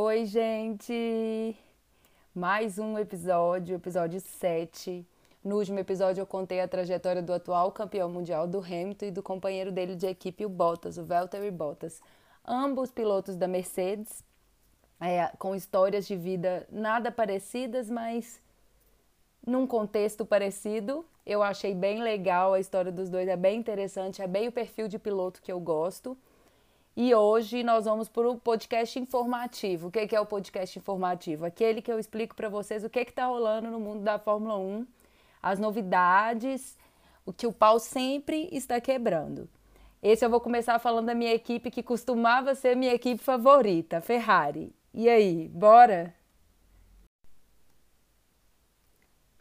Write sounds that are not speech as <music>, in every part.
Oi, gente! Mais um episódio, episódio 7. No último episódio eu contei a trajetória do atual campeão mundial do Hamilton e do companheiro dele de equipe, o Bottas, o Valtteri Bottas. Ambos pilotos da Mercedes, é, com histórias de vida nada parecidas, mas num contexto parecido. Eu achei bem legal a história dos dois, é bem interessante, é bem o perfil de piloto que eu gosto. E hoje nós vamos para o podcast informativo. O que é o podcast informativo? Aquele que eu explico para vocês o que está rolando no mundo da Fórmula 1, as novidades, o que o pau sempre está quebrando. Esse eu vou começar falando da minha equipe que costumava ser minha equipe favorita, Ferrari. E aí, bora?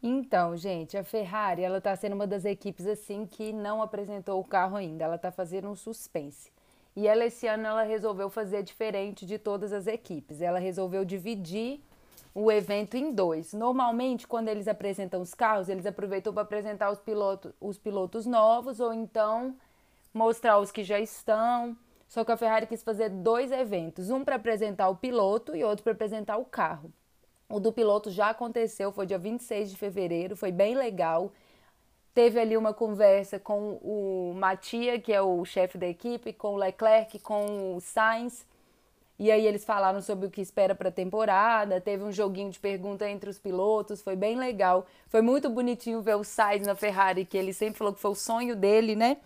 Então, gente, a Ferrari, ela tá sendo uma das equipes assim que não apresentou o carro ainda. Ela tá fazendo um suspense. E ela esse ano ela resolveu fazer diferente de todas as equipes. Ela resolveu dividir o evento em dois. Normalmente, quando eles apresentam os carros, eles aproveitam para apresentar os pilotos, os pilotos novos ou então mostrar os que já estão. Só que a Ferrari quis fazer dois eventos, um para apresentar o piloto e outro para apresentar o carro. O do piloto já aconteceu, foi dia 26 de fevereiro, foi bem legal teve ali uma conversa com o Matia, que é o chefe da equipe, com o Leclerc, com o Sainz. E aí eles falaram sobre o que espera para a temporada, teve um joguinho de pergunta entre os pilotos, foi bem legal. Foi muito bonitinho ver o Sainz na Ferrari, que ele sempre falou que foi o sonho dele, né?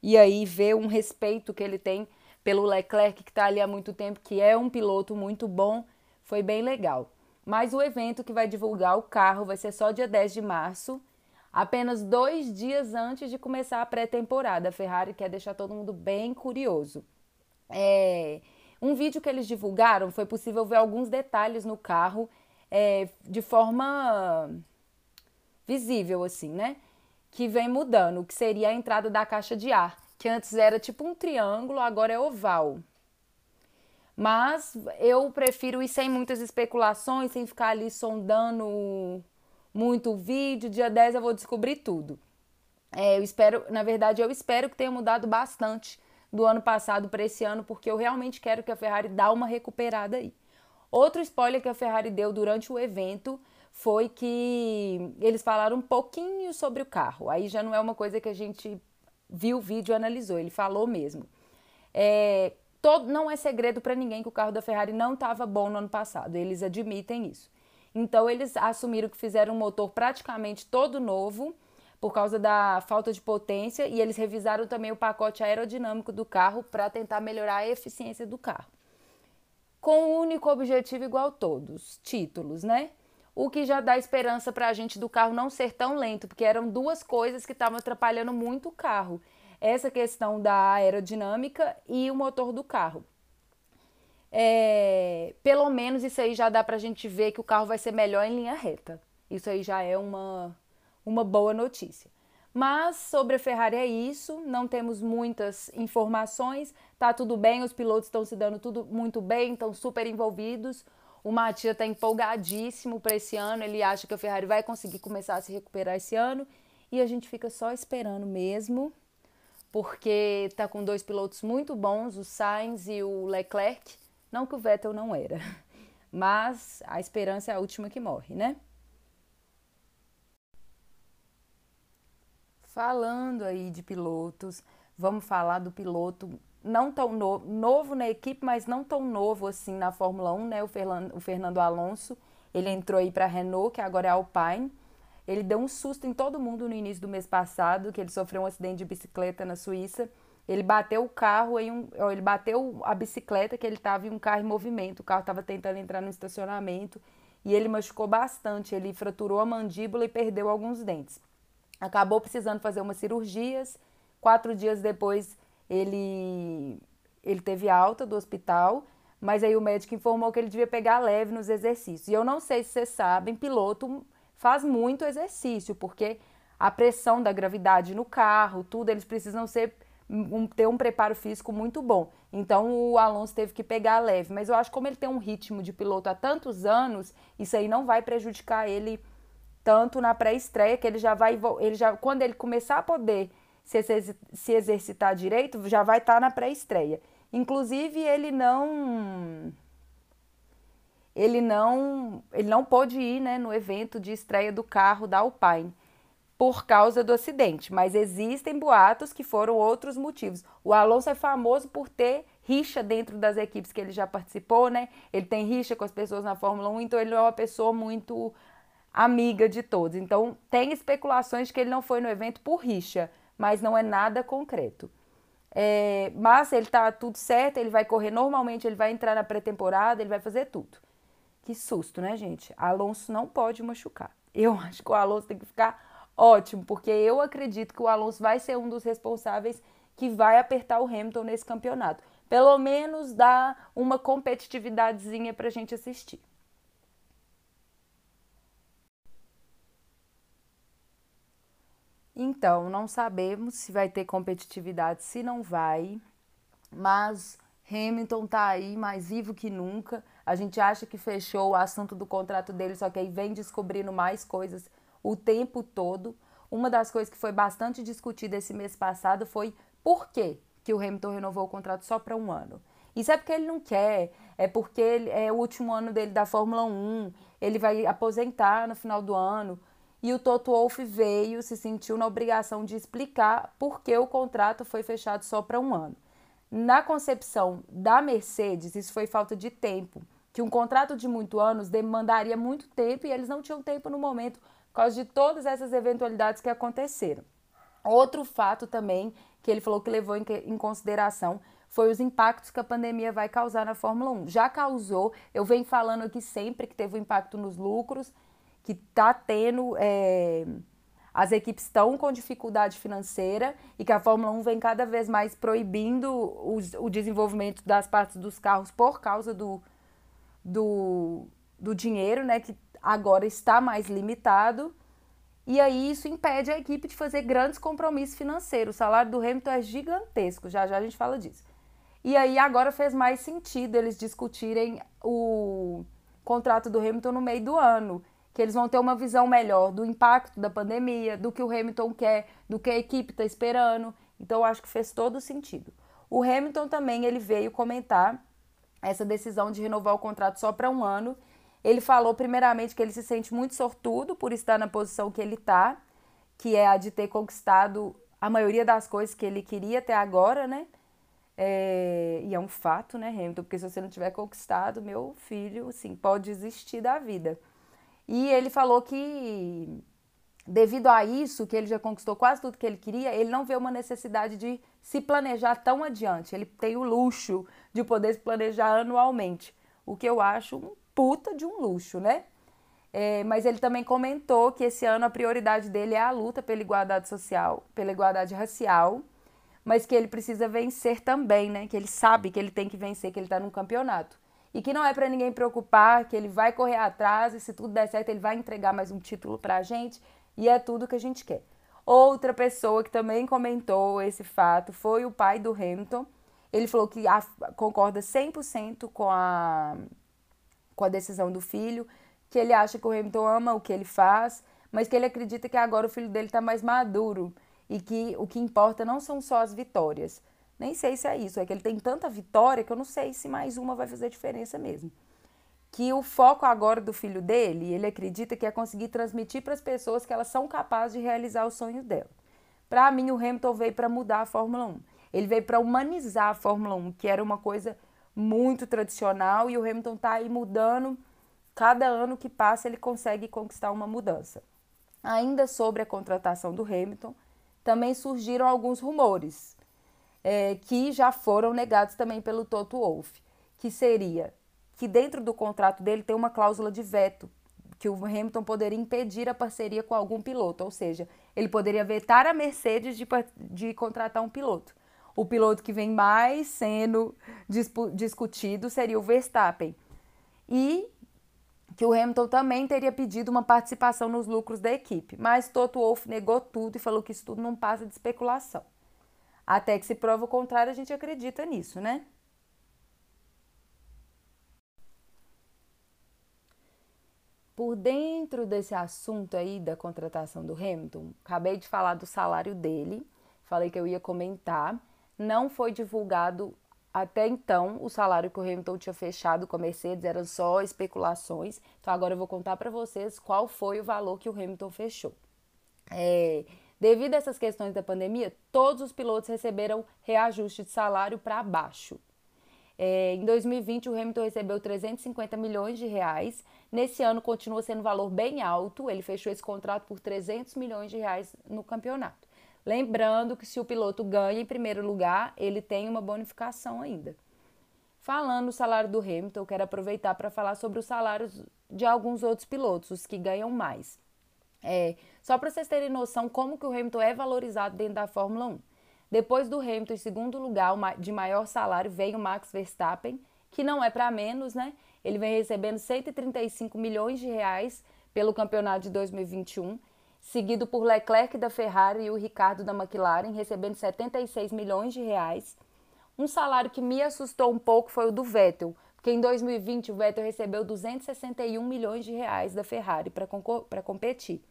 E aí ver um respeito que ele tem pelo Leclerc, que está ali há muito tempo, que é um piloto muito bom, foi bem legal. Mas o evento que vai divulgar o carro vai ser só dia 10 de março apenas dois dias antes de começar a pré-temporada. A Ferrari quer deixar todo mundo bem curioso. É, um vídeo que eles divulgaram foi possível ver alguns detalhes no carro é, de forma visível, assim, né? Que vem mudando, que seria a entrada da caixa de ar, que antes era tipo um triângulo, agora é oval. Mas eu prefiro ir sem muitas especulações, sem ficar ali sondando muito vídeo. Dia 10 eu vou descobrir tudo. É, eu espero, na verdade, eu espero que tenha mudado bastante do ano passado para esse ano, porque eu realmente quero que a Ferrari dá uma recuperada aí. Outro spoiler que a Ferrari deu durante o evento foi que eles falaram um pouquinho sobre o carro. Aí já não é uma coisa que a gente viu o vídeo e analisou, ele falou mesmo. É, todo, não é segredo para ninguém que o carro da Ferrari não estava bom no ano passado, eles admitem isso. Então eles assumiram que fizeram um motor praticamente todo novo por causa da falta de potência e eles revisaram também o pacote aerodinâmico do carro para tentar melhorar a eficiência do carro. Com o um único objetivo igual todos, títulos, né? O que já dá esperança para a gente do carro não ser tão lento, porque eram duas coisas que estavam atrapalhando muito o carro. Essa questão da aerodinâmica e o motor do carro é, pelo menos isso aí já dá para a gente ver que o carro vai ser melhor em linha reta. Isso aí já é uma, uma boa notícia. Mas sobre a Ferrari é isso, não temos muitas informações, tá tudo bem, os pilotos estão se dando tudo muito bem, estão super envolvidos. O Matias está empolgadíssimo para esse ano, ele acha que a Ferrari vai conseguir começar a se recuperar esse ano e a gente fica só esperando mesmo, porque tá com dois pilotos muito bons, o Sainz e o Leclerc não que o Vettel não era, <laughs> mas a esperança é a última que morre, né? Falando aí de pilotos, vamos falar do piloto não tão novo, novo na equipe, mas não tão novo assim na Fórmula 1, né? O o Fernando Alonso, ele entrou aí para a Renault, que agora é Alpine. Ele deu um susto em todo mundo no início do mês passado, que ele sofreu um acidente de bicicleta na Suíça ele bateu o carro em um. Ele bateu a bicicleta que ele estava em um carro em movimento. O carro estava tentando entrar no estacionamento e ele machucou bastante. Ele fraturou a mandíbula e perdeu alguns dentes. Acabou precisando fazer umas cirurgias. Quatro dias depois ele, ele teve alta do hospital, mas aí o médico informou que ele devia pegar leve nos exercícios. E eu não sei se vocês sabem, piloto faz muito exercício, porque a pressão da gravidade no carro, tudo, eles precisam ser um, ter um preparo físico muito bom. Então o Alonso teve que pegar leve. Mas eu acho que como ele tem um ritmo de piloto há tantos anos, isso aí não vai prejudicar ele tanto na pré-estreia, que ele já vai. Ele já, quando ele começar a poder se, se exercitar direito, já vai estar tá na pré-estreia. Inclusive, ele não. ele não, ele não pôde ir né, no evento de estreia do carro da Alpine por causa do acidente, mas existem boatos que foram outros motivos. O Alonso é famoso por ter rixa dentro das equipes que ele já participou, né? Ele tem rixa com as pessoas na Fórmula 1, então ele é uma pessoa muito amiga de todos. Então tem especulações de que ele não foi no evento por rixa, mas não é nada concreto. É, mas ele tá tudo certo, ele vai correr normalmente, ele vai entrar na pré-temporada, ele vai fazer tudo. Que susto, né, gente? Alonso não pode machucar. Eu <laughs> acho que o Alonso tem que ficar ótimo, porque eu acredito que o Alonso vai ser um dos responsáveis que vai apertar o Hamilton nesse campeonato. Pelo menos dá uma competitividadezinha pra gente assistir. Então, não sabemos se vai ter competitividade, se não vai, mas Hamilton tá aí mais vivo que nunca. A gente acha que fechou o assunto do contrato dele, só que aí vem descobrindo mais coisas o tempo todo. Uma das coisas que foi bastante discutida esse mês passado foi por quê que o Hamilton renovou o contrato só para um ano. Isso é porque ele não quer, é porque ele, é o último ano dele da Fórmula 1, ele vai aposentar no final do ano. E o Toto Wolff veio, se sentiu na obrigação de explicar por que o contrato foi fechado só para um ano. Na concepção da Mercedes, isso foi falta de tempo, que um contrato de muitos anos demandaria muito tempo e eles não tinham tempo no momento causa de todas essas eventualidades que aconteceram. Outro fato também que ele falou que levou em consideração foi os impactos que a pandemia vai causar na Fórmula 1. Já causou, eu venho falando aqui sempre que teve um impacto nos lucros que está tendo. É, as equipes estão com dificuldade financeira e que a Fórmula 1 vem cada vez mais proibindo o, o desenvolvimento das partes dos carros por causa do, do, do dinheiro, né, que agora está mais limitado. E aí isso impede a equipe de fazer grandes compromissos financeiros. O salário do Hamilton é gigantesco, já já a gente fala disso. E aí agora fez mais sentido eles discutirem o contrato do Hamilton no meio do ano que eles vão ter uma visão melhor do impacto da pandemia, do que o Hamilton quer, do que a equipe está esperando. Então, acho que fez todo sentido. O Hamilton também ele veio comentar essa decisão de renovar o contrato só para um ano. Ele falou, primeiramente, que ele se sente muito sortudo por estar na posição que ele está, que é a de ter conquistado a maioria das coisas que ele queria até agora, né? É, e é um fato, né, Hamilton? Porque se você não tiver conquistado, meu filho, assim, pode desistir da vida. E ele falou que, devido a isso, que ele já conquistou quase tudo que ele queria, ele não vê uma necessidade de se planejar tão adiante. Ele tem o luxo de poder se planejar anualmente, o que eu acho um puta de um luxo, né? É, mas ele também comentou que esse ano a prioridade dele é a luta pela igualdade social, pela igualdade racial, mas que ele precisa vencer também, né? Que ele sabe que ele tem que vencer, que ele está num campeonato e que não é para ninguém preocupar, que ele vai correr atrás e se tudo der certo ele vai entregar mais um título para a gente e é tudo que a gente quer. Outra pessoa que também comentou esse fato foi o pai do Hamilton. Ele falou que a, concorda 100% com a, com a decisão do filho, que ele acha que o Hamilton ama o que ele faz, mas que ele acredita que agora o filho dele está mais maduro e que o que importa não são só as vitórias, nem sei se é isso, é que ele tem tanta vitória que eu não sei se mais uma vai fazer diferença mesmo. Que o foco agora do filho dele, ele acredita que é conseguir transmitir para as pessoas que elas são capazes de realizar os sonhos dela. Para mim, o Hamilton veio para mudar a Fórmula 1. Ele veio para humanizar a Fórmula 1, que era uma coisa muito tradicional, e o Hamilton está aí mudando. Cada ano que passa, ele consegue conquistar uma mudança. Ainda sobre a contratação do Hamilton, também surgiram alguns rumores é, que já foram negados também pelo Toto Wolff, que seria que dentro do contrato dele tem uma cláusula de veto, que o Hamilton poderia impedir a parceria com algum piloto, ou seja, ele poderia vetar a Mercedes de, de contratar um piloto. O piloto que vem mais sendo discutido seria o Verstappen. E que o Hamilton também teria pedido uma participação nos lucros da equipe, mas Toto Wolff negou tudo e falou que isso tudo não passa de especulação. Até que se prova o contrário, a gente acredita nisso, né? Por dentro desse assunto aí da contratação do Hamilton, acabei de falar do salário dele, falei que eu ia comentar. Não foi divulgado até então, o salário que o Hamilton tinha fechado com a Mercedes eram só especulações. Então, agora eu vou contar para vocês qual foi o valor que o Hamilton fechou. É, devido a essas questões da pandemia, todos os pilotos receberam reajuste de salário para baixo. É, em 2020, o Hamilton recebeu 350 milhões de reais. Nesse ano, continua sendo um valor bem alto. Ele fechou esse contrato por 300 milhões de reais no campeonato. Lembrando que se o piloto ganha em primeiro lugar, ele tem uma bonificação ainda. Falando o salário do Hamilton, eu quero aproveitar para falar sobre os salários de alguns outros pilotos, os que ganham mais. É, só para vocês terem noção como que o Hamilton é valorizado dentro da Fórmula 1. Depois do Hamilton, em segundo lugar, de maior salário, vem o Max Verstappen, que não é para menos, né? Ele vem recebendo 135 milhões de reais pelo campeonato de 2021 seguido por Leclerc da Ferrari e o Ricardo da McLaren, recebendo 76 milhões de reais. Um salário que me assustou um pouco foi o do Vettel, porque em 2020 o Vettel recebeu 261 milhões de reais da Ferrari para competir.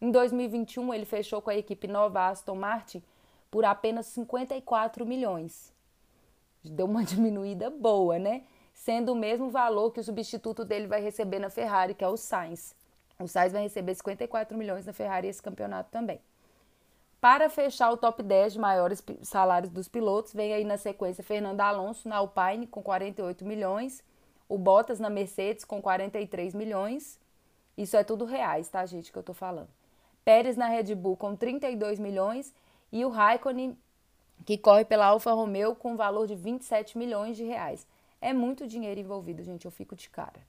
Em 2021 ele fechou com a equipe nova Aston Martin por apenas 54 milhões. Deu uma <laughs> diminuída boa, né? Sendo o mesmo valor que o substituto dele vai receber na Ferrari, que é o Sainz. O Sainz vai receber 54 milhões da Ferrari esse campeonato também. Para fechar o top 10 de maiores salários dos pilotos, vem aí na sequência Fernando Alonso na Alpine com 48 milhões, o Bottas na Mercedes com 43 milhões. Isso é tudo reais, tá, gente, que eu tô falando. Pérez na Red Bull com 32 milhões e o Raikkonen, que corre pela Alfa Romeo, com valor de 27 milhões de reais. É muito dinheiro envolvido, gente, eu fico de cara.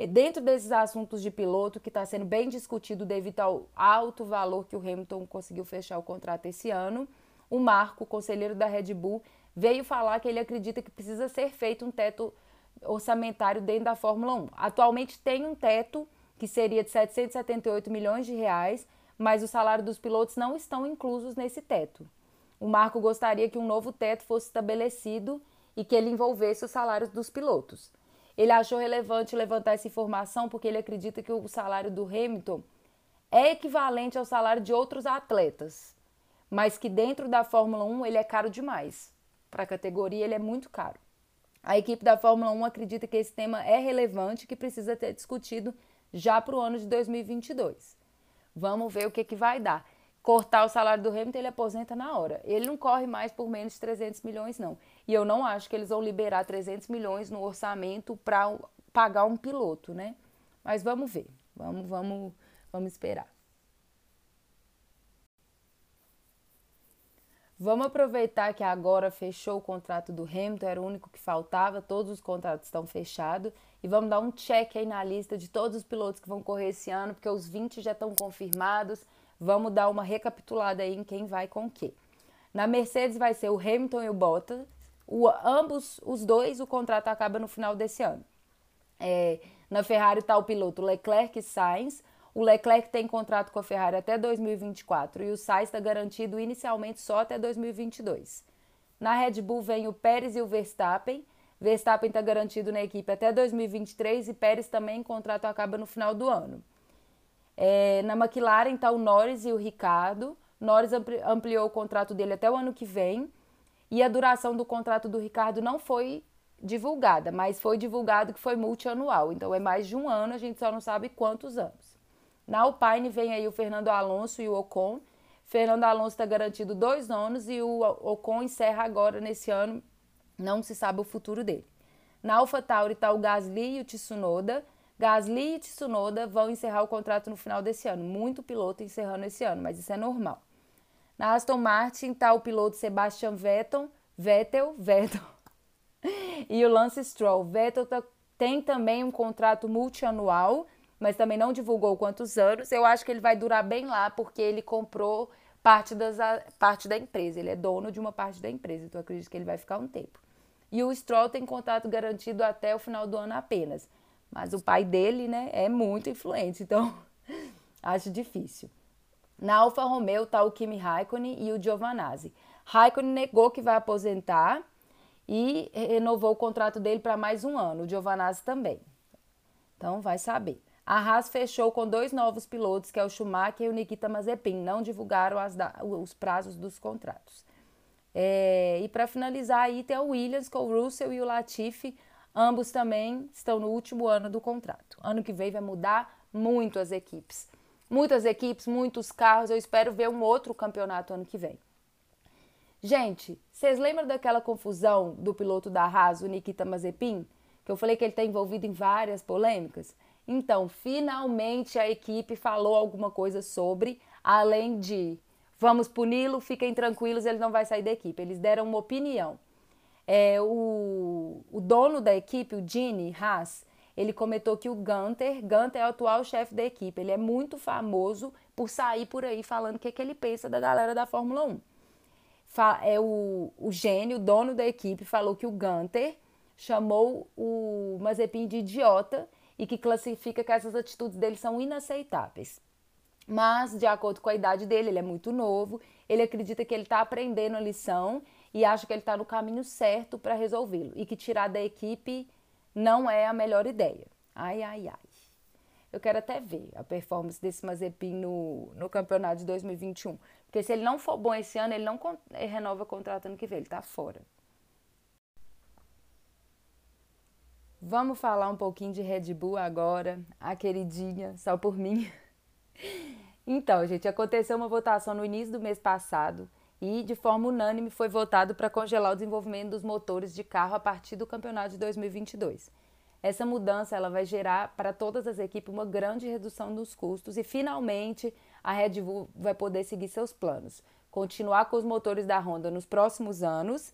E dentro desses assuntos de piloto, que está sendo bem discutido devido ao alto valor que o Hamilton conseguiu fechar o contrato esse ano, o Marco, conselheiro da Red Bull, veio falar que ele acredita que precisa ser feito um teto orçamentário dentro da Fórmula 1. Atualmente tem um teto que seria de 778 milhões de reais, mas o salário dos pilotos não estão inclusos nesse teto. O Marco gostaria que um novo teto fosse estabelecido e que ele envolvesse os salários dos pilotos. Ele achou relevante levantar essa informação porque ele acredita que o salário do Hamilton é equivalente ao salário de outros atletas, mas que dentro da Fórmula 1 ele é caro demais. Para a categoria, ele é muito caro. A equipe da Fórmula 1 acredita que esse tema é relevante e que precisa ser discutido já para o ano de 2022. Vamos ver o que, que vai dar cortar o salário do Hamilton, ele aposenta na hora. Ele não corre mais por menos de 300 milhões, não. E eu não acho que eles vão liberar 300 milhões no orçamento para pagar um piloto, né? Mas vamos ver. Vamos, vamos, vamos esperar. Vamos aproveitar que agora fechou o contrato do Hamilton, era o único que faltava, todos os contratos estão fechados. E vamos dar um check aí na lista de todos os pilotos que vão correr esse ano, porque os 20 já estão confirmados. Vamos dar uma recapitulada aí em quem vai com o quê. Na Mercedes vai ser o Hamilton e o Bottas. O, ambos, os dois, o contrato acaba no final desse ano. É, na Ferrari está o piloto Leclerc e Sainz. O Leclerc tem contrato com a Ferrari até 2024 e o Sainz está garantido inicialmente só até 2022. Na Red Bull vem o Pérez e o Verstappen. Verstappen está garantido na equipe até 2023 e Pérez também, contrato acaba no final do ano. É, na McLaren está o Norris e o Ricardo. Norris ampliou o contrato dele até o ano que vem. E a duração do contrato do Ricardo não foi divulgada, mas foi divulgado que foi multianual. Então é mais de um ano, a gente só não sabe quantos anos. Na Alpine vem aí o Fernando Alonso e o Ocon. Fernando Alonso está garantido dois anos e o Ocon encerra agora nesse ano. Não se sabe o futuro dele. Na AlphaTauri está o Gasly e o Tsunoda. Gasly e Tsunoda vão encerrar o contrato no final desse ano. Muito piloto encerrando esse ano, mas isso é normal. Na Aston Martin está o piloto Sebastian Vettel, Vettel, Vettel <laughs> e o Lance Stroll. Vettel tá, tem também um contrato multianual, mas também não divulgou quantos anos. Eu acho que ele vai durar bem lá, porque ele comprou parte, das, parte da empresa. Ele é dono de uma parte da empresa, então acredito que ele vai ficar um tempo. E o Stroll tem contrato garantido até o final do ano apenas. Mas o pai dele, né, é muito influente, então <laughs> acho difícil. Na Alfa Romeo tá o Kimi Raikkonen e o Giovanazzi. Raikkonen negou que vai aposentar e renovou o contrato dele para mais um ano. O Giovanazzi também. Então vai saber. A Haas fechou com dois novos pilotos, que é o Schumacher e o Nikita Mazepin. Não divulgaram os prazos dos contratos. É, e para finalizar aí tem o Williams com o Russell e o Latifi, ambos também estão no último ano do contrato. Ano que vem vai mudar muito as equipes. Muitas equipes, muitos carros, eu espero ver um outro campeonato ano que vem. Gente, vocês lembram daquela confusão do piloto da Haas, o Nikita Mazepin? Que eu falei que ele está envolvido em várias polêmicas? Então, finalmente a equipe falou alguma coisa sobre, além de vamos puni-lo, fiquem tranquilos, ele não vai sair da equipe. Eles deram uma opinião. É, o, o dono da equipe, o Gene Haas, ele comentou que o Gunter, Gunter é o atual chefe da equipe, ele é muito famoso por sair por aí falando o que, é que ele pensa da galera da Fórmula 1 é o, o gênio, o dono da equipe, falou que o Gunter chamou o Mazepin de idiota e que classifica que essas atitudes dele são inaceitáveis. Mas, de acordo com a idade dele, ele é muito novo, ele acredita que ele está aprendendo a lição e acha que ele está no caminho certo para resolvê-lo e que tirar da equipe não é a melhor ideia. Ai, ai, ai. Eu quero até ver a performance desse Mazepin no, no campeonato de 2021. Porque se ele não for bom esse ano, ele não ele renova o contrato ano que vem, ele tá fora. Vamos falar um pouquinho de Red Bull agora, a queridinha, só por mim. <laughs> Então, gente, aconteceu uma votação no início do mês passado e, de forma unânime, foi votado para congelar o desenvolvimento dos motores de carro a partir do campeonato de 2022. Essa mudança ela vai gerar para todas as equipes uma grande redução dos custos e, finalmente, a Red Bull vai poder seguir seus planos. Continuar com os motores da Honda nos próximos anos,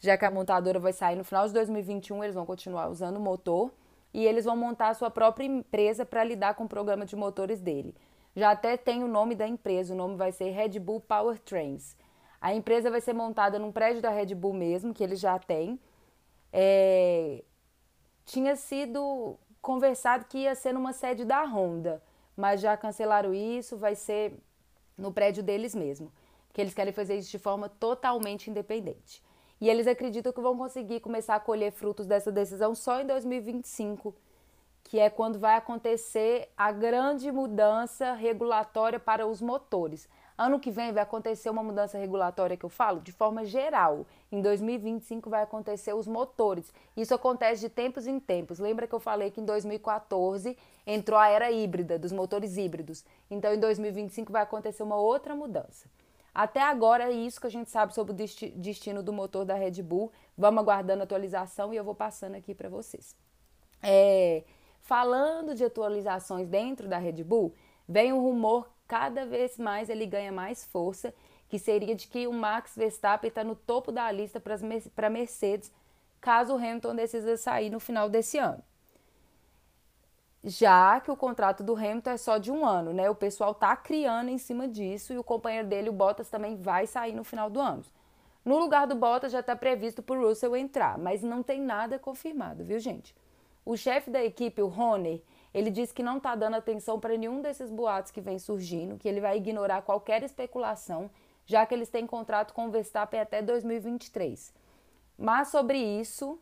já que a montadora vai sair no final de 2021, eles vão continuar usando o motor e eles vão montar a sua própria empresa para lidar com o programa de motores dele. Já até tem o nome da empresa, o nome vai ser Red Bull Powertrains. A empresa vai ser montada num prédio da Red Bull mesmo, que eles já têm. É... Tinha sido conversado que ia ser numa sede da Honda mas já cancelaram isso, vai ser no prédio deles mesmo, porque eles querem fazer isso de forma totalmente independente. E eles acreditam que vão conseguir começar a colher frutos dessa decisão só em 2025, que é quando vai acontecer a grande mudança regulatória para os motores. Ano que vem vai acontecer uma mudança regulatória que eu falo de forma geral. Em 2025 vai acontecer os motores. Isso acontece de tempos em tempos. Lembra que eu falei que em 2014 entrou a era híbrida, dos motores híbridos. Então em 2025 vai acontecer uma outra mudança. Até agora é isso que a gente sabe sobre o destino do motor da Red Bull. Vamos aguardando a atualização e eu vou passando aqui para vocês. É, falando de atualizações dentro da Red Bull, vem um rumor cada vez mais ele ganha mais força, que seria de que o Max Verstappen está no topo da lista para Mercedes, caso o Hamilton decida sair no final desse ano. Já que o contrato do Hamilton é só de um ano, né? O pessoal tá criando em cima disso e o companheiro dele, o Bottas, também vai sair no final do ano. No lugar do Bottas já está previsto para o Russell entrar, mas não tem nada confirmado, viu, gente? O chefe da equipe, o Horner, ele diz que não está dando atenção para nenhum desses boatos que vem surgindo, que ele vai ignorar qualquer especulação, já que eles têm contrato com o Verstappen até 2023. Mas sobre isso,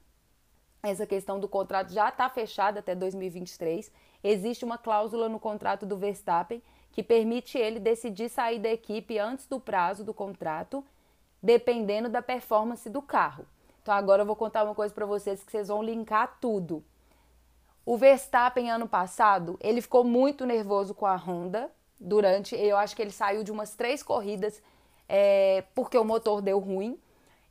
essa questão do contrato já está fechada até 2023. Existe uma cláusula no contrato do Verstappen que permite ele decidir sair da equipe antes do prazo do contrato, dependendo da performance do carro. Então agora eu vou contar uma coisa para vocês que vocês vão linkar tudo. O Verstappen ano passado, ele ficou muito nervoso com a Honda durante, eu acho que ele saiu de umas três corridas é, porque o motor deu ruim.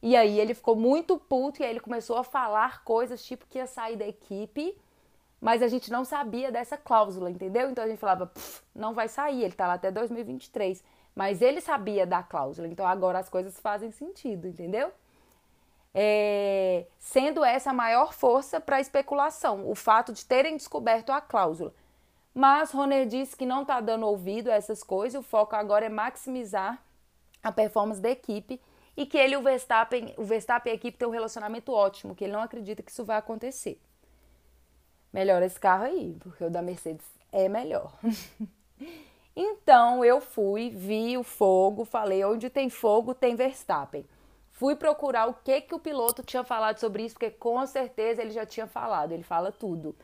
E aí ele ficou muito puto e aí ele começou a falar coisas tipo que ia sair da equipe, mas a gente não sabia dessa cláusula, entendeu? Então a gente falava, não vai sair, ele tá lá até 2023. Mas ele sabia da cláusula, então agora as coisas fazem sentido, entendeu? É, sendo essa a maior força para a especulação, o fato de terem descoberto a cláusula. Mas Roner disse que não está dando ouvido a essas coisas, o foco agora é maximizar a performance da equipe e que ele o Verstappen, o Verstappen e a equipe têm um relacionamento ótimo, que ele não acredita que isso vai acontecer. Melhor esse carro aí, porque o da Mercedes é melhor. <laughs> então eu fui, vi o fogo, falei: onde tem fogo tem Verstappen. Fui procurar o que que o piloto tinha falado sobre isso, porque com certeza ele já tinha falado, ele fala tudo.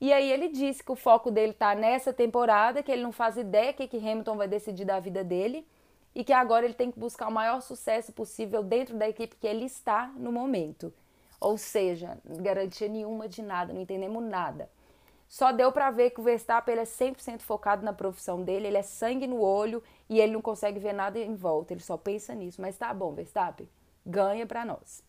E aí ele disse que o foco dele tá nessa temporada, que ele não faz ideia que, que Hamilton vai decidir da vida dele e que agora ele tem que buscar o maior sucesso possível dentro da equipe que ele está no momento. Ou seja, garantia nenhuma de nada, não entendemos nada. Só deu para ver que o Verstappen ele é 100% focado na profissão dele, ele é sangue no olho e ele não consegue ver nada em volta, ele só pensa nisso. Mas tá bom, Verstappen, ganha para nós.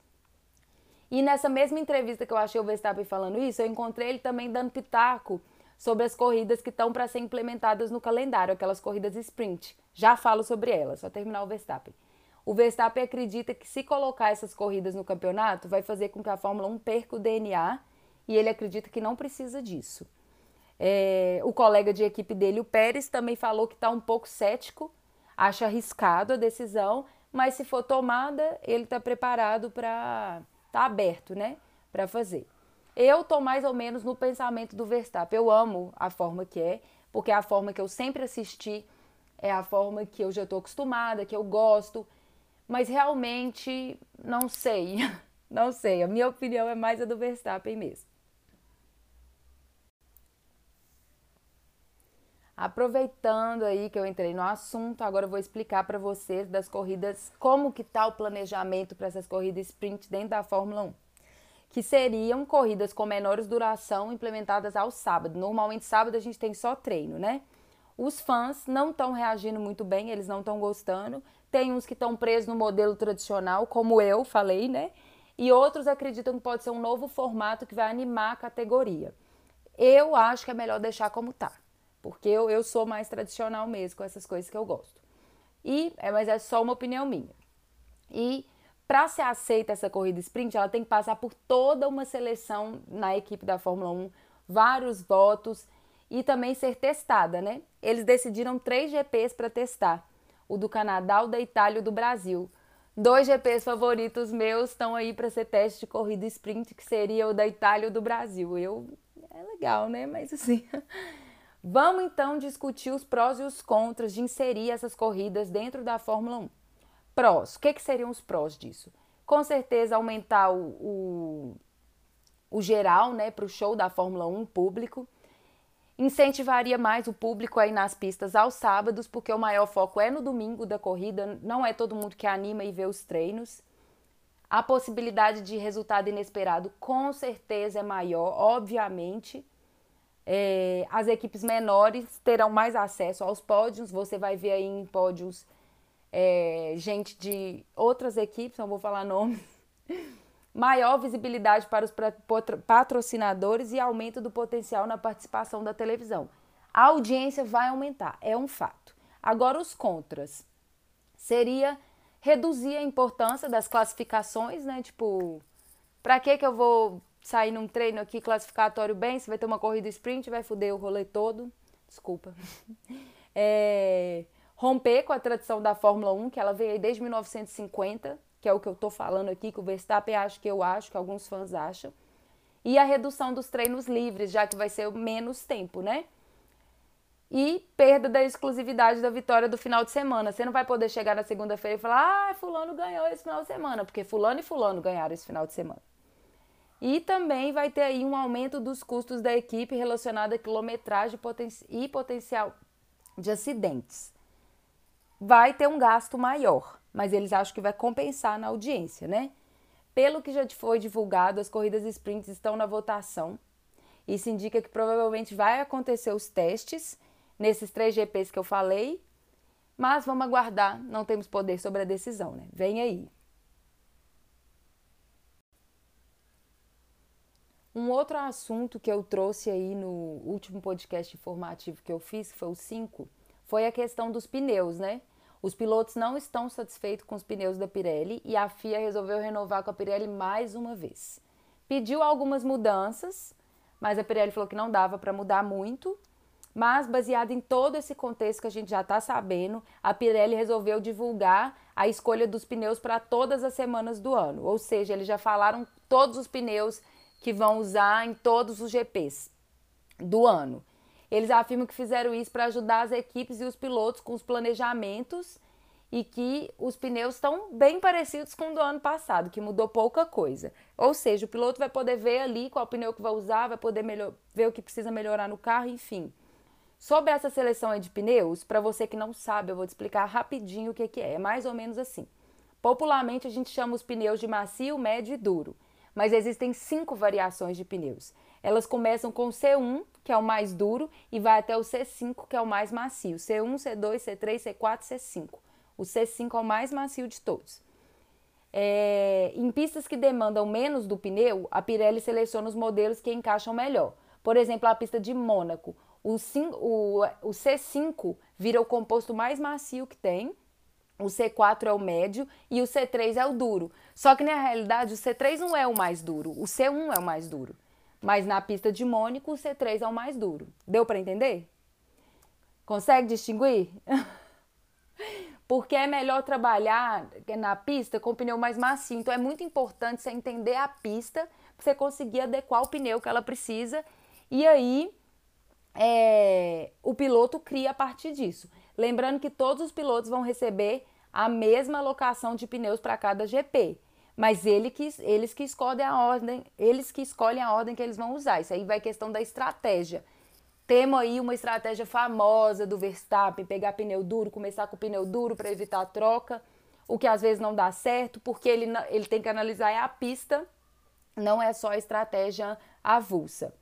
E nessa mesma entrevista que eu achei o Verstappen falando isso, eu encontrei ele também dando pitaco sobre as corridas que estão para ser implementadas no calendário, aquelas corridas sprint. Já falo sobre elas, só terminar o Verstappen. O Verstappen acredita que se colocar essas corridas no campeonato, vai fazer com que a Fórmula 1 perca o DNA e ele acredita que não precisa disso. É, o colega de equipe dele, o Pérez, também falou que está um pouco cético, acha arriscado a decisão, mas se for tomada, ele está preparado para tá aberto, né, para fazer. Eu tô mais ou menos no pensamento do Verstappen. Eu amo a forma que é, porque é a forma que eu sempre assisti, é a forma que eu já tô acostumada, que eu gosto, mas realmente não sei. <laughs> Não sei, a minha opinião é mais a do Verstappen mesmo. Aproveitando aí que eu entrei no assunto, agora eu vou explicar para vocês das corridas, como que tá o planejamento para essas corridas sprint dentro da Fórmula 1. Que seriam corridas com menores duração implementadas ao sábado. Normalmente sábado a gente tem só treino, né? Os fãs não estão reagindo muito bem, eles não estão gostando. Tem uns que estão presos no modelo tradicional, como eu falei, né? E outros acreditam que pode ser um novo formato que vai animar a categoria. Eu acho que é melhor deixar como tá. Porque eu, eu sou mais tradicional mesmo com essas coisas que eu gosto. E, é, mas é só uma opinião minha. E para ser aceita essa corrida sprint, ela tem que passar por toda uma seleção na equipe da Fórmula 1, vários votos e também ser testada, né? Eles decidiram três GPs para testar: o do Canadá, o da Itália e o do Brasil. Dois GPs favoritos meus estão aí para ser teste de corrida sprint, que seria o da Itália e o do Brasil. Eu é legal, né? Mas assim, <laughs> Vamos então discutir os prós e os contras de inserir essas corridas dentro da Fórmula 1. Prós, o que, que seriam os prós disso? Com certeza aumentar o, o, o geral né, para o show da Fórmula 1 público. Incentivaria mais o público aí nas pistas aos sábados, porque o maior foco é no domingo da corrida, não é todo mundo que anima e vê os treinos. A possibilidade de resultado inesperado com certeza é maior, obviamente. É, as equipes menores terão mais acesso aos pódios. Você vai ver aí em pódios é, gente de outras equipes, não vou falar nomes. <laughs> Maior visibilidade para os patrocinadores e aumento do potencial na participação da televisão. A audiência vai aumentar, é um fato. Agora, os contras. Seria reduzir a importância das classificações, né? Tipo, para que que eu vou sair num treino aqui classificatório bem, você vai ter uma corrida sprint, vai foder o rolê todo. Desculpa. <laughs> É, romper com a tradição da Fórmula 1, que ela veio aí desde 1950, que é o que eu tô falando aqui, que o Verstappen acha que eu acho, que alguns fãs acham. E a redução dos treinos livres, já que vai ser menos tempo, né? E perda da exclusividade da vitória do final de semana. Você não vai poder chegar na segunda-feira e falar, ah, fulano ganhou esse final de semana, porque fulano e fulano ganharam esse final de semana. E também vai ter aí um aumento dos custos da equipe relacionado a quilometragem e potencial de acidentes. Vai ter um gasto maior, mas eles acham que vai compensar na audiência, né? Pelo que já foi divulgado, as corridas sprints estão na votação. Isso indica que provavelmente vai acontecer os testes nesses três GPs que eu falei, mas vamos aguardar, não temos poder sobre a decisão, né? Vem aí. Um outro assunto que eu trouxe aí no último podcast informativo que eu fiz, que foi o 5, foi a questão dos pneus, né? Os pilotos não estão satisfeitos com os pneus da Pirelli e a FIA resolveu renovar com a Pirelli mais uma vez. Pediu algumas mudanças, mas a Pirelli falou que não dava para mudar muito. Mas, baseado em todo esse contexto que a gente já está sabendo, a Pirelli resolveu divulgar a escolha dos pneus para todas as semanas do ano. Ou seja, eles já falaram todos os pneus que vão usar em todos os GPs do ano. Eles afirmam que fizeram isso para ajudar as equipes e os pilotos com os planejamentos e que os pneus estão bem parecidos com o do ano passado, que mudou pouca coisa. Ou seja, o piloto vai poder ver ali qual pneu que vai usar, vai poder melhor, ver o que precisa melhorar no carro, enfim. Sobre essa seleção de pneus, para você que não sabe, eu vou te explicar rapidinho o que, que é. É mais ou menos assim. Popularmente a gente chama os pneus de macio, médio e duro, mas existem cinco variações de pneus. Elas começam com o C1, que é o mais duro, e vai até o C5, que é o mais macio. C1, C2, C3, C4, C5. O C5 é o mais macio de todos. É, em pistas que demandam menos do pneu, a Pirelli seleciona os modelos que encaixam melhor. Por exemplo, a pista de Mônaco. O, o, o C5 vira o composto mais macio que tem, o C4 é o médio e o C3 é o duro. Só que na realidade o C3 não é o mais duro, o C1 é o mais duro. Mas na pista de Mônaco o C3 é o mais duro. Deu para entender? Consegue distinguir? <laughs> porque é melhor trabalhar na pista com o pneu mais macio. Então é muito importante você entender a pista para você conseguir adequar o pneu que ela precisa e aí é, o piloto cria a partir disso. Lembrando que todos os pilotos vão receber a mesma alocação de pneus para cada GP, mas ele que, eles que escolhem a ordem, eles que escolhem a ordem que eles vão usar. Isso aí vai questão da estratégia. Temos aí uma estratégia famosa do Verstappen, pegar pneu duro, começar com pneu duro para evitar a troca, o que às vezes não dá certo, porque ele, ele tem que analisar a pista, não é só a estratégia avulsa.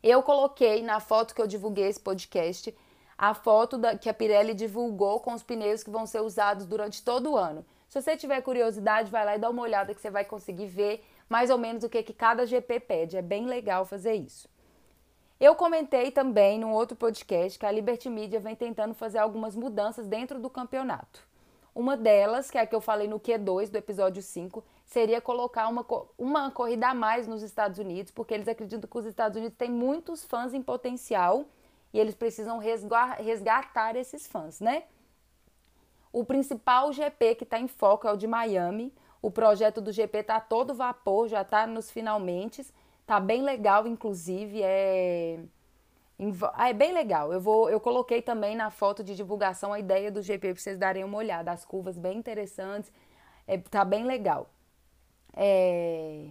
Eu coloquei na foto que eu divulguei esse podcast, a foto da, que a Pirelli divulgou com os pneus que vão ser usados durante todo o ano. Se você tiver curiosidade, vai lá e dá uma olhada que você vai conseguir ver mais ou menos o que, que cada GP pede. É bem legal fazer isso. Eu comentei também num outro podcast que a Liberty Media vem tentando fazer algumas mudanças dentro do campeonato. Uma delas, que é a que eu falei no Q2 do episódio 5, seria colocar uma, uma corrida a mais nos Estados Unidos, porque eles acreditam que os Estados Unidos têm muitos fãs em potencial e eles precisam resgatar esses fãs, né? O principal GP que está em foco é o de Miami. O projeto do GP está todo vapor, já está nos finalmente. Tá bem legal, inclusive, é ah, é bem legal. Eu vou, eu coloquei também na foto de divulgação a ideia do GP para vocês darem uma olhada. As curvas bem interessantes, é, tá bem legal. É...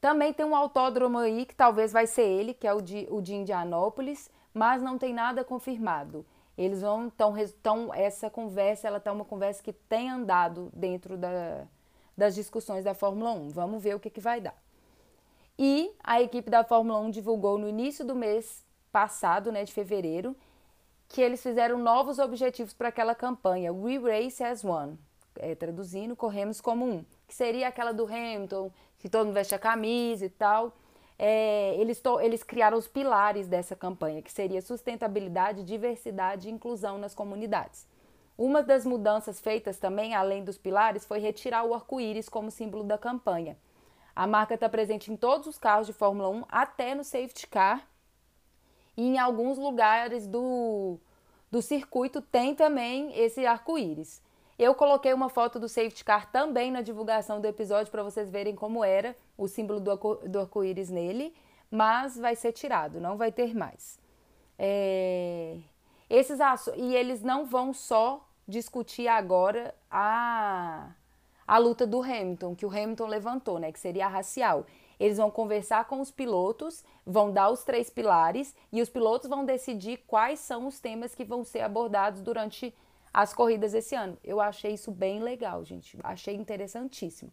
Também tem um autódromo aí que talvez vai ser ele, que é o de, o de Indianópolis, mas não tem nada confirmado. Eles vão então, então essa conversa, ela tá uma conversa que tem andado dentro da, das discussões da Fórmula 1. Vamos ver o que, que vai dar. E a equipe da Fórmula 1 divulgou no início do mês passado, né, de fevereiro, que eles fizeram novos objetivos para aquela campanha, We Race as One, é, traduzindo, corremos como um, que seria aquela do Hamilton, que todo mundo veste a camisa e tal. É, eles, to, eles criaram os pilares dessa campanha, que seria sustentabilidade, diversidade e inclusão nas comunidades. Uma das mudanças feitas também, além dos pilares, foi retirar o arco-íris como símbolo da campanha. A marca está presente em todos os carros de Fórmula 1, até no safety car. E em alguns lugares do, do circuito tem também esse arco-íris. Eu coloquei uma foto do safety car também na divulgação do episódio para vocês verem como era o símbolo do arco-íris nele, mas vai ser tirado, não vai ter mais. É... Esses e eles não vão só discutir agora a a luta do Hamilton, que o Hamilton levantou, né, que seria a racial. Eles vão conversar com os pilotos, vão dar os três pilares e os pilotos vão decidir quais são os temas que vão ser abordados durante as corridas esse ano. Eu achei isso bem legal, gente. Achei interessantíssimo.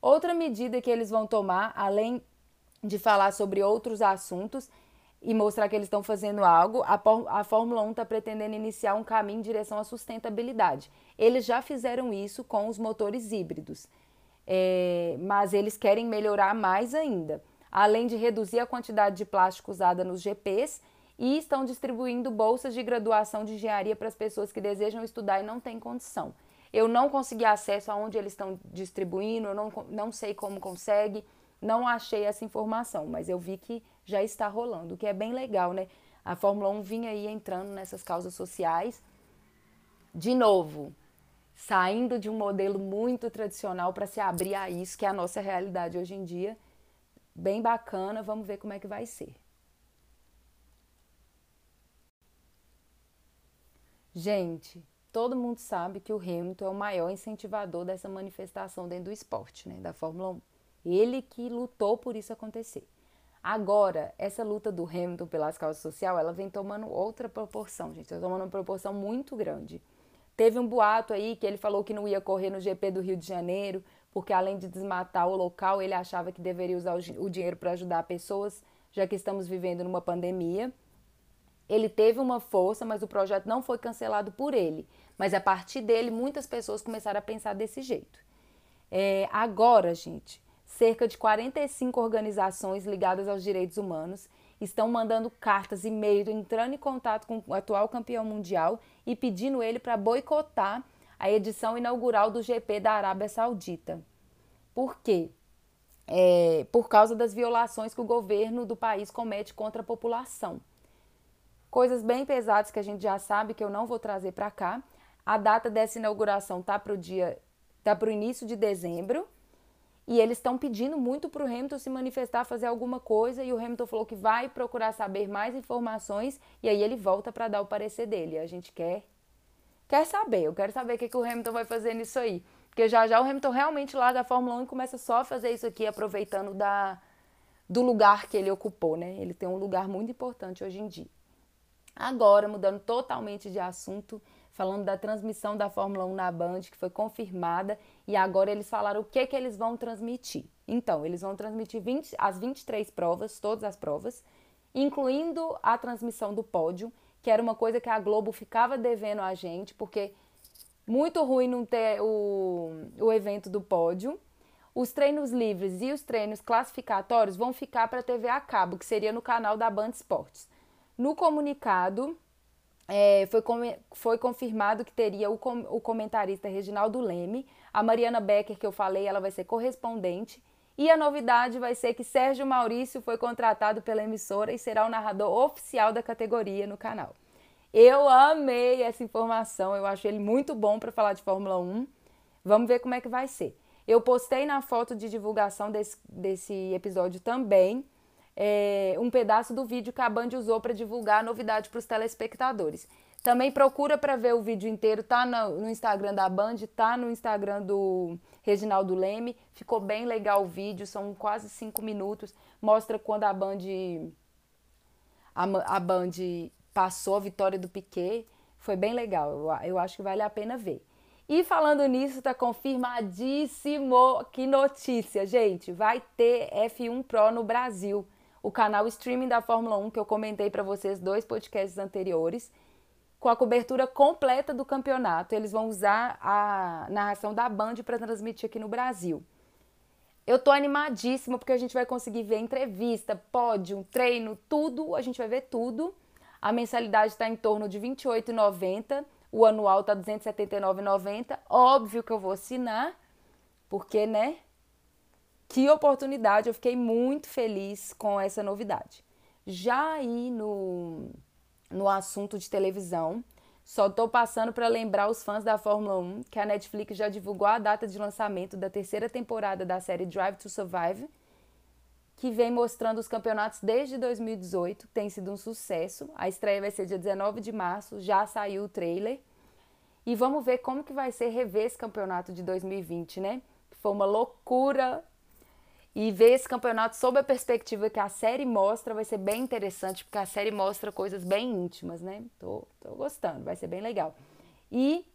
Outra medida que eles vão tomar, além de falar sobre outros assuntos e mostrar que eles estão fazendo algo, a, a Fórmula 1 está pretendendo iniciar um caminho em direção à sustentabilidade. Eles já fizeram isso com os motores híbridos, é, mas eles querem melhorar mais ainda, além de reduzir a quantidade de plástico usada nos GPs e estão distribuindo bolsas de graduação de engenharia para as pessoas que desejam estudar e não têm condição. Eu não consegui acesso aonde eles estão distribuindo, eu não, não sei como consegue, não achei essa informação, mas eu vi que já está rolando, o que é bem legal, né? A Fórmula 1 vinha aí entrando nessas causas sociais. De novo, saindo de um modelo muito tradicional para se abrir a isso, que é a nossa realidade hoje em dia. Bem bacana, vamos ver como é que vai ser. Gente, todo mundo sabe que o Hamilton é o maior incentivador dessa manifestação dentro do esporte, né, da Fórmula 1. Ele que lutou por isso acontecer. Agora, essa luta do Hamilton pelas causas sociais, ela vem tomando outra proporção, gente. Está tomando uma proporção muito grande. Teve um boato aí que ele falou que não ia correr no GP do Rio de Janeiro, porque além de desmatar o local, ele achava que deveria usar o dinheiro para ajudar pessoas, já que estamos vivendo numa pandemia. Ele teve uma força, mas o projeto não foi cancelado por ele. Mas a partir dele, muitas pessoas começaram a pensar desse jeito. É, agora, gente, cerca de 45 organizações ligadas aos direitos humanos estão mandando cartas e e-mails, entrando em contato com o atual campeão mundial e pedindo ele para boicotar a edição inaugural do GP da Arábia Saudita. Por quê? É, por causa das violações que o governo do país comete contra a população. Coisas bem pesadas que a gente já sabe que eu não vou trazer para cá. A data dessa inauguração tá para o dia, tá para o início de dezembro e eles estão pedindo muito para o Hamilton se manifestar, fazer alguma coisa, e o Hamilton falou que vai procurar saber mais informações, e aí ele volta para dar o parecer dele. A gente quer quer saber, eu quero saber o que, que o Hamilton vai fazer nisso aí. Porque já já o Hamilton realmente larga a Fórmula 1 e começa só a fazer isso aqui, aproveitando da, do lugar que ele ocupou, né? Ele tem um lugar muito importante hoje em dia. Agora, mudando totalmente de assunto, falando da transmissão da Fórmula 1 na Band, que foi confirmada, e agora eles falaram o que, que eles vão transmitir. Então, eles vão transmitir 20, as 23 provas, todas as provas, incluindo a transmissão do pódio, que era uma coisa que a Globo ficava devendo a gente, porque muito ruim não ter o, o evento do pódio. Os treinos livres e os treinos classificatórios vão ficar para a TV a cabo, que seria no canal da Band Esportes. No comunicado, é, foi, com, foi confirmado que teria o, com, o comentarista Reginaldo Leme, a Mariana Becker, que eu falei, ela vai ser correspondente, e a novidade vai ser que Sérgio Maurício foi contratado pela emissora e será o narrador oficial da categoria no canal. Eu amei essa informação, eu acho ele muito bom para falar de Fórmula 1. Vamos ver como é que vai ser. Eu postei na foto de divulgação desse, desse episódio também é, um pedaço do vídeo que a Band usou para divulgar a novidade para os telespectadores. Também procura para ver o vídeo inteiro, tá no, no, Instagram da Band, tá no Instagram do Reginaldo Leme. Ficou bem legal o vídeo, são quase cinco minutos. Mostra quando a Band a, a Band passou a vitória do Piquet. Foi bem legal, eu, eu acho que vale a pena ver. E falando nisso, tá confirmadíssimo. Que notícia, gente! Vai ter F1 Pro no Brasil o canal streaming da Fórmula 1 que eu comentei para vocês dois podcasts anteriores, com a cobertura completa do campeonato. Eles vão usar a narração da Band para transmitir aqui no Brasil. Eu tô animadíssima porque a gente vai conseguir ver entrevista, pódio, treino, tudo, a gente vai ver tudo. A mensalidade está em torno de R$ 28,90, o anual está R$ 279,90. Óbvio que eu vou assinar, porque, né? Que oportunidade, eu fiquei muito feliz com essa novidade. Já aí no, no assunto de televisão, só estou passando para lembrar os fãs da Fórmula 1 que a Netflix já divulgou a data de lançamento da terceira temporada da série Drive to Survive, que vem mostrando os campeonatos desde 2018, tem sido um sucesso. A estreia vai ser dia 19 de março, já saiu o trailer. E vamos ver como que vai ser rever esse campeonato de 2020, né? Foi uma loucura e ver esse campeonato sob a perspectiva que a série mostra vai ser bem interessante, porque a série mostra coisas bem íntimas, né? Tô, tô gostando, vai ser bem legal. E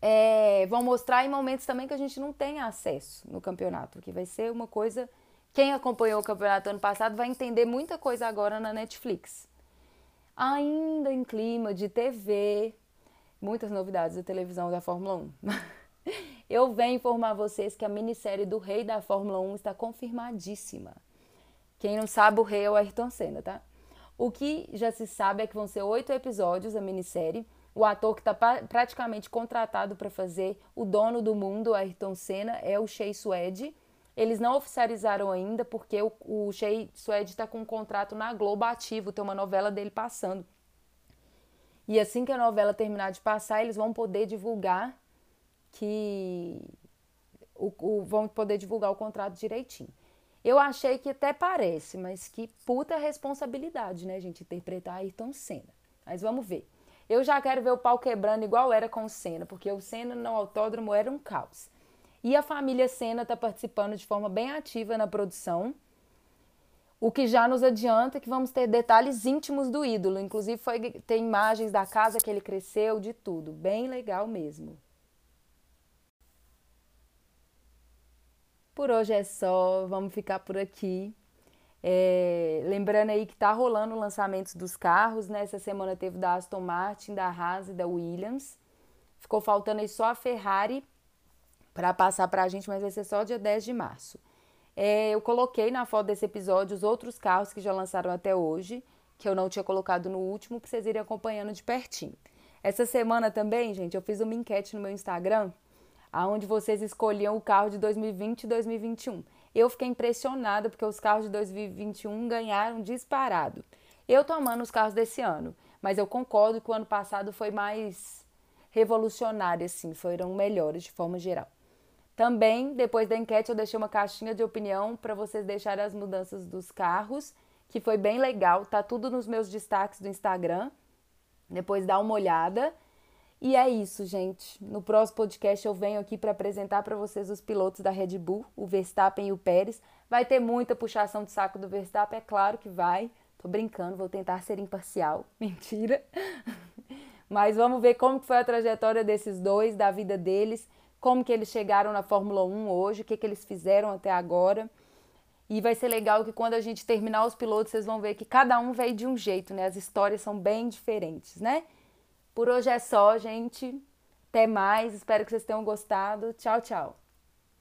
é, vão mostrar em momentos também que a gente não tem acesso no campeonato, que vai ser uma coisa. Quem acompanhou o campeonato ano passado vai entender muita coisa agora na Netflix. Ainda em clima de TV, muitas novidades da televisão da Fórmula 1. <laughs> <laughs> Eu venho informar vocês que a minissérie do Rei da Fórmula 1 está confirmadíssima. Quem não sabe, o rei é o Ayrton Senna, tá? O que já se sabe é que vão ser oito episódios a minissérie. O ator que está praticamente contratado para fazer o dono do mundo, Ayrton Senna, é o Shea Suede. Eles não oficializaram ainda porque o, o Shea Suede está com um contrato na Globo ativo, tem uma novela dele passando. E assim que a novela terminar de passar, eles vão poder divulgar que o, o, vão poder divulgar o contrato direitinho. Eu achei que até parece, mas que puta responsabilidade, né, gente, interpretar Ayrton Senna. Mas vamos ver. Eu já quero ver o pau quebrando igual era com o Senna, porque o Senna no autódromo era um caos. E a família Senna está participando de forma bem ativa na produção. O que já nos adianta que vamos ter detalhes íntimos do ídolo. Inclusive, foi, tem imagens da casa que ele cresceu, de tudo. Bem legal mesmo. Por hoje é só, vamos ficar por aqui. É, lembrando aí que tá rolando lançamentos dos carros, né? Essa semana teve da Aston Martin, da Haas e da Williams. Ficou faltando aí só a Ferrari para passar para a gente, mas vai ser só dia 10 de março. É, eu coloquei na foto desse episódio os outros carros que já lançaram até hoje, que eu não tinha colocado no último, para vocês irem acompanhando de pertinho. Essa semana também, gente, eu fiz uma enquete no meu Instagram, aonde vocês escolhiam o carro de 2020 e 2021. Eu fiquei impressionada porque os carros de 2021 ganharam disparado. Eu tô amando os carros desse ano, mas eu concordo que o ano passado foi mais revolucionário, assim, foram melhores de forma geral. Também, depois da enquete, eu deixei uma caixinha de opinião para vocês deixarem as mudanças dos carros, que foi bem legal. Tá tudo nos meus destaques do Instagram. Depois dá uma olhada. E é isso, gente. No próximo podcast eu venho aqui para apresentar para vocês os pilotos da Red Bull, o Verstappen e o Pérez. Vai ter muita puxação de saco do Verstappen, é claro que vai. Tô brincando, vou tentar ser imparcial. <laughs> Mentira. Mas vamos ver como foi a trajetória desses dois, da vida deles como que eles chegaram na Fórmula 1 hoje, o que, que eles fizeram até agora. E vai ser legal que quando a gente terminar os pilotos, vocês vão ver que cada um veio de um jeito, né? As histórias são bem diferentes, né? Por hoje é só, gente. Até mais. Espero que vocês tenham gostado. Tchau, tchau.